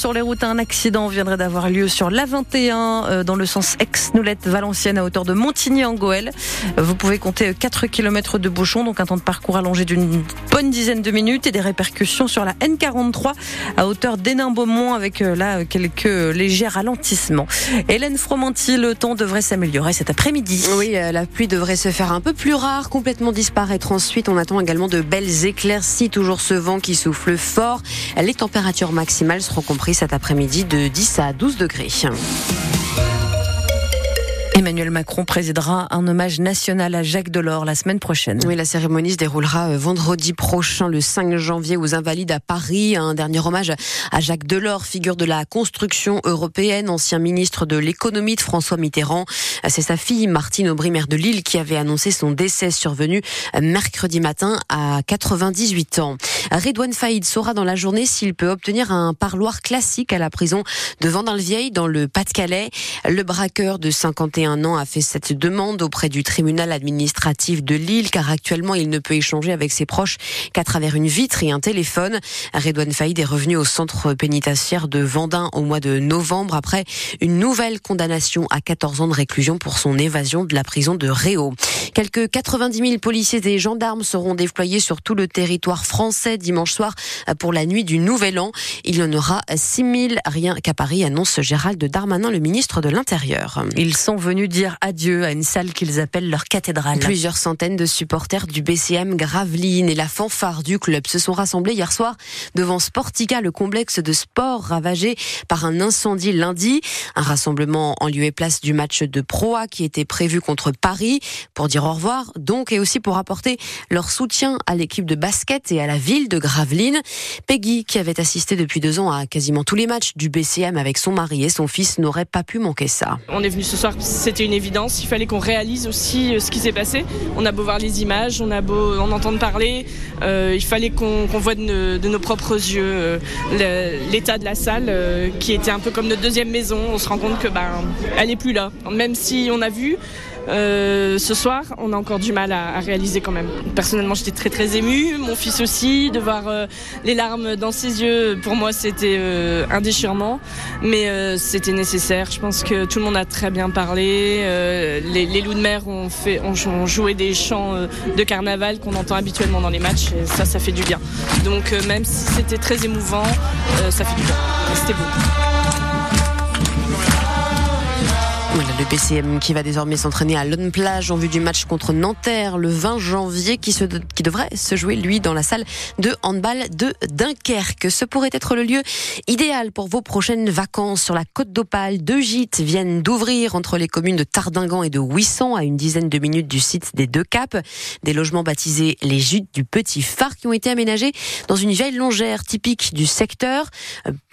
sur les routes, un accident viendrait d'avoir lieu sur l'A21 euh, dans le sens ex-Noulette-Valenciennes à hauteur de Montigny en Goël. Vous pouvez compter 4 km de bouchons, donc un temps de parcours allongé d'une bonne dizaine de minutes et des répercussions sur la N43 à hauteur d'Hénin-Beaumont avec euh, là quelques légers ralentissements. Hélène Fromanti, le temps devrait s'améliorer cet après-midi. Oui, euh, la pluie devrait se faire un peu plus rare, complètement disparaître ensuite. On attend également de belles éclaircies, toujours ce vent qui souffle fort. Les températures maximales seront compris cet après-midi de 10 à 12 degrés. Emmanuel Macron présidera un hommage national à Jacques Delors la semaine prochaine. Oui, la cérémonie se déroulera euh, vendredi prochain, le 5 janvier, aux Invalides à Paris. Un dernier hommage à Jacques Delors, figure de la construction européenne, ancien ministre de l'économie de François Mitterrand. C'est sa fille, Martine Aubry, maire de Lille, qui avait annoncé son décès survenu mercredi matin à 98 ans. Redouane Faïd saura dans la journée s'il peut obtenir un parloir classique à la prison de Vendin-le-Vieil dans le Pas-de-Calais. Le braqueur de 51 un an a fait cette demande auprès du tribunal administratif de Lille car actuellement il ne peut échanger avec ses proches qu'à travers une vitre et un téléphone. Redouane Faïd est revenu au centre pénitentiaire de Vendin au mois de novembre après une nouvelle condamnation à 14 ans de réclusion pour son évasion de la prison de Réau. Quelques 90 000 policiers et gendarmes seront déployés sur tout le territoire français dimanche soir pour la nuit du Nouvel An. Il y en aura 6 000 rien qu'à Paris, annonce Gérald Darmanin, le ministre de l'Intérieur. Ils sont dire adieu à une salle qu'ils appellent leur cathédrale. Plusieurs centaines de supporters du BCM Gravelines et la fanfare du club se sont rassemblés hier soir devant Sportica, le complexe de sport ravagé par un incendie lundi. Un rassemblement en lieu et place du match de Proa qui était prévu contre Paris pour dire au revoir, donc, et aussi pour apporter leur soutien à l'équipe de basket et à la ville de Gravelines. Peggy, qui avait assisté depuis deux ans à quasiment tous les matchs du BCM avec son mari et son fils, n'aurait pas pu manquer ça. On est venu ce soir, c'était une évidence. Il fallait qu'on réalise aussi euh, ce qui s'est passé. On a beau voir les images, on a beau en entendre parler, euh, il fallait qu'on voit de, nos propres yeux euh, l'état de la salle, qui était un peu comme notre deuxième maison. On se rend compte que ben, elle n'est plus là. Même si on a vu, euh, ce soir, on a encore du mal à, réaliser quand même. Personnellement, j'étais très très émue, mon fils aussi, de voir euh, les larmes dans ses yeux, pour moi c'était euh, un déchirement, mais c'était nécessaire. Je pense que tout le monde a très bien parlé. Les, loups de mer ont joué des chants de carnaval qu'on entend habituellement dans les matchs, et ça, ça fait du bien. Donc même si c'était très émouvant, ça fait du bien. C'était beau. BCM qui va désormais s'entraîner à Lone Plage en vue du match contre Nanterre le 20 janvier qui, se, qui devrait se jouer lui dans la salle de handball de Dunkerque. Ce pourrait être le lieu idéal pour vos prochaines vacances sur la côte d'Opale. Deux gîtes viennent d'ouvrir entre les communes de Tardingan et de Ouissan à une dizaine de minutes du site des deux caps. Des logements baptisés les gîtes du Petit Phare qui ont été aménagés dans une vieille longère typique du secteur.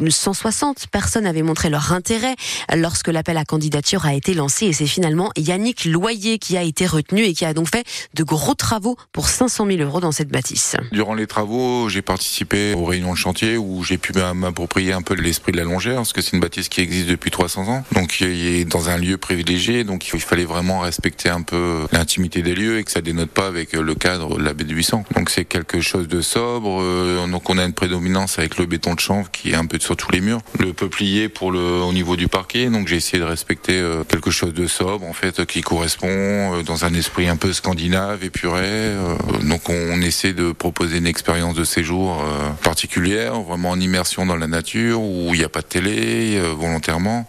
160 euh, personnes avaient montré leur intérêt lorsque l'appel à candidature a été lancé et c'est finalement Yannick Loyer qui a été retenu et qui a donc fait de gros travaux pour 500 000 euros dans cette bâtisse. Durant les travaux, j'ai participé aux réunions de chantier où j'ai pu m'approprier un peu l'esprit de la longère parce que c'est une bâtisse qui existe depuis 300 ans. Donc il est dans un lieu privilégié, donc il fallait vraiment respecter un peu l'intimité des lieux et que ça dénote pas avec le cadre de la baie de 800. Donc c'est quelque chose de sobre. Euh, donc on a une prédominance avec le béton de chanvre qui est un peu sur tous les murs. Le peuplier pour le au niveau du parquet. Donc j'ai essayé de respecter euh, quelque chose de sobre en fait qui correspond euh, dans un esprit un peu scandinave, épuré. Euh, donc on essaie de proposer une expérience de séjour euh, particulière, vraiment en immersion dans la nature où il n'y a pas de télé volontairement.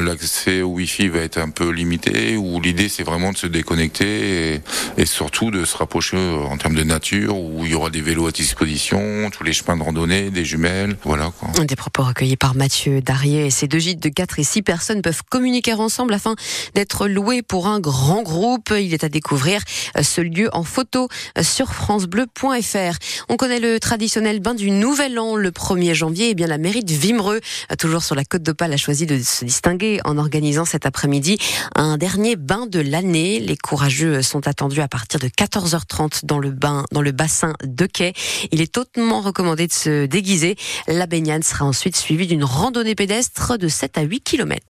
L'accès au Wi-Fi va être un peu limité. Où l'idée c'est vraiment de se déconnecter et, surtout de se rapprocher en termes de nature où il y aura des vélos à disposition, tous les chemins de randonnée, des jumelles, voilà quoi. Des propos recueillis par Mathieu Darier et ces deux gîtes de 4 et 6 personnes peuvent communiquer ensemble ensemble d'être loué pour un grand groupe. Il est à découvrir euh, ce lieu en photo euh, sur francebleu.fr. On connaît le traditionnel bain du Nouvel An le 1er janvier. Eh bien la mairie de Vimereux, euh, toujours sur la côte d'Opale, a choisi de se distinguer en organisant cet après-midi un dernier bain de l'année. Les courageux sont attendus à partir de 14h30 dans le bain, dans le bassin de quai. Il est hautement recommandé de se déguiser. La baignade sera ensuite suivie d'une randonnée pédestre de 7 à 8 km.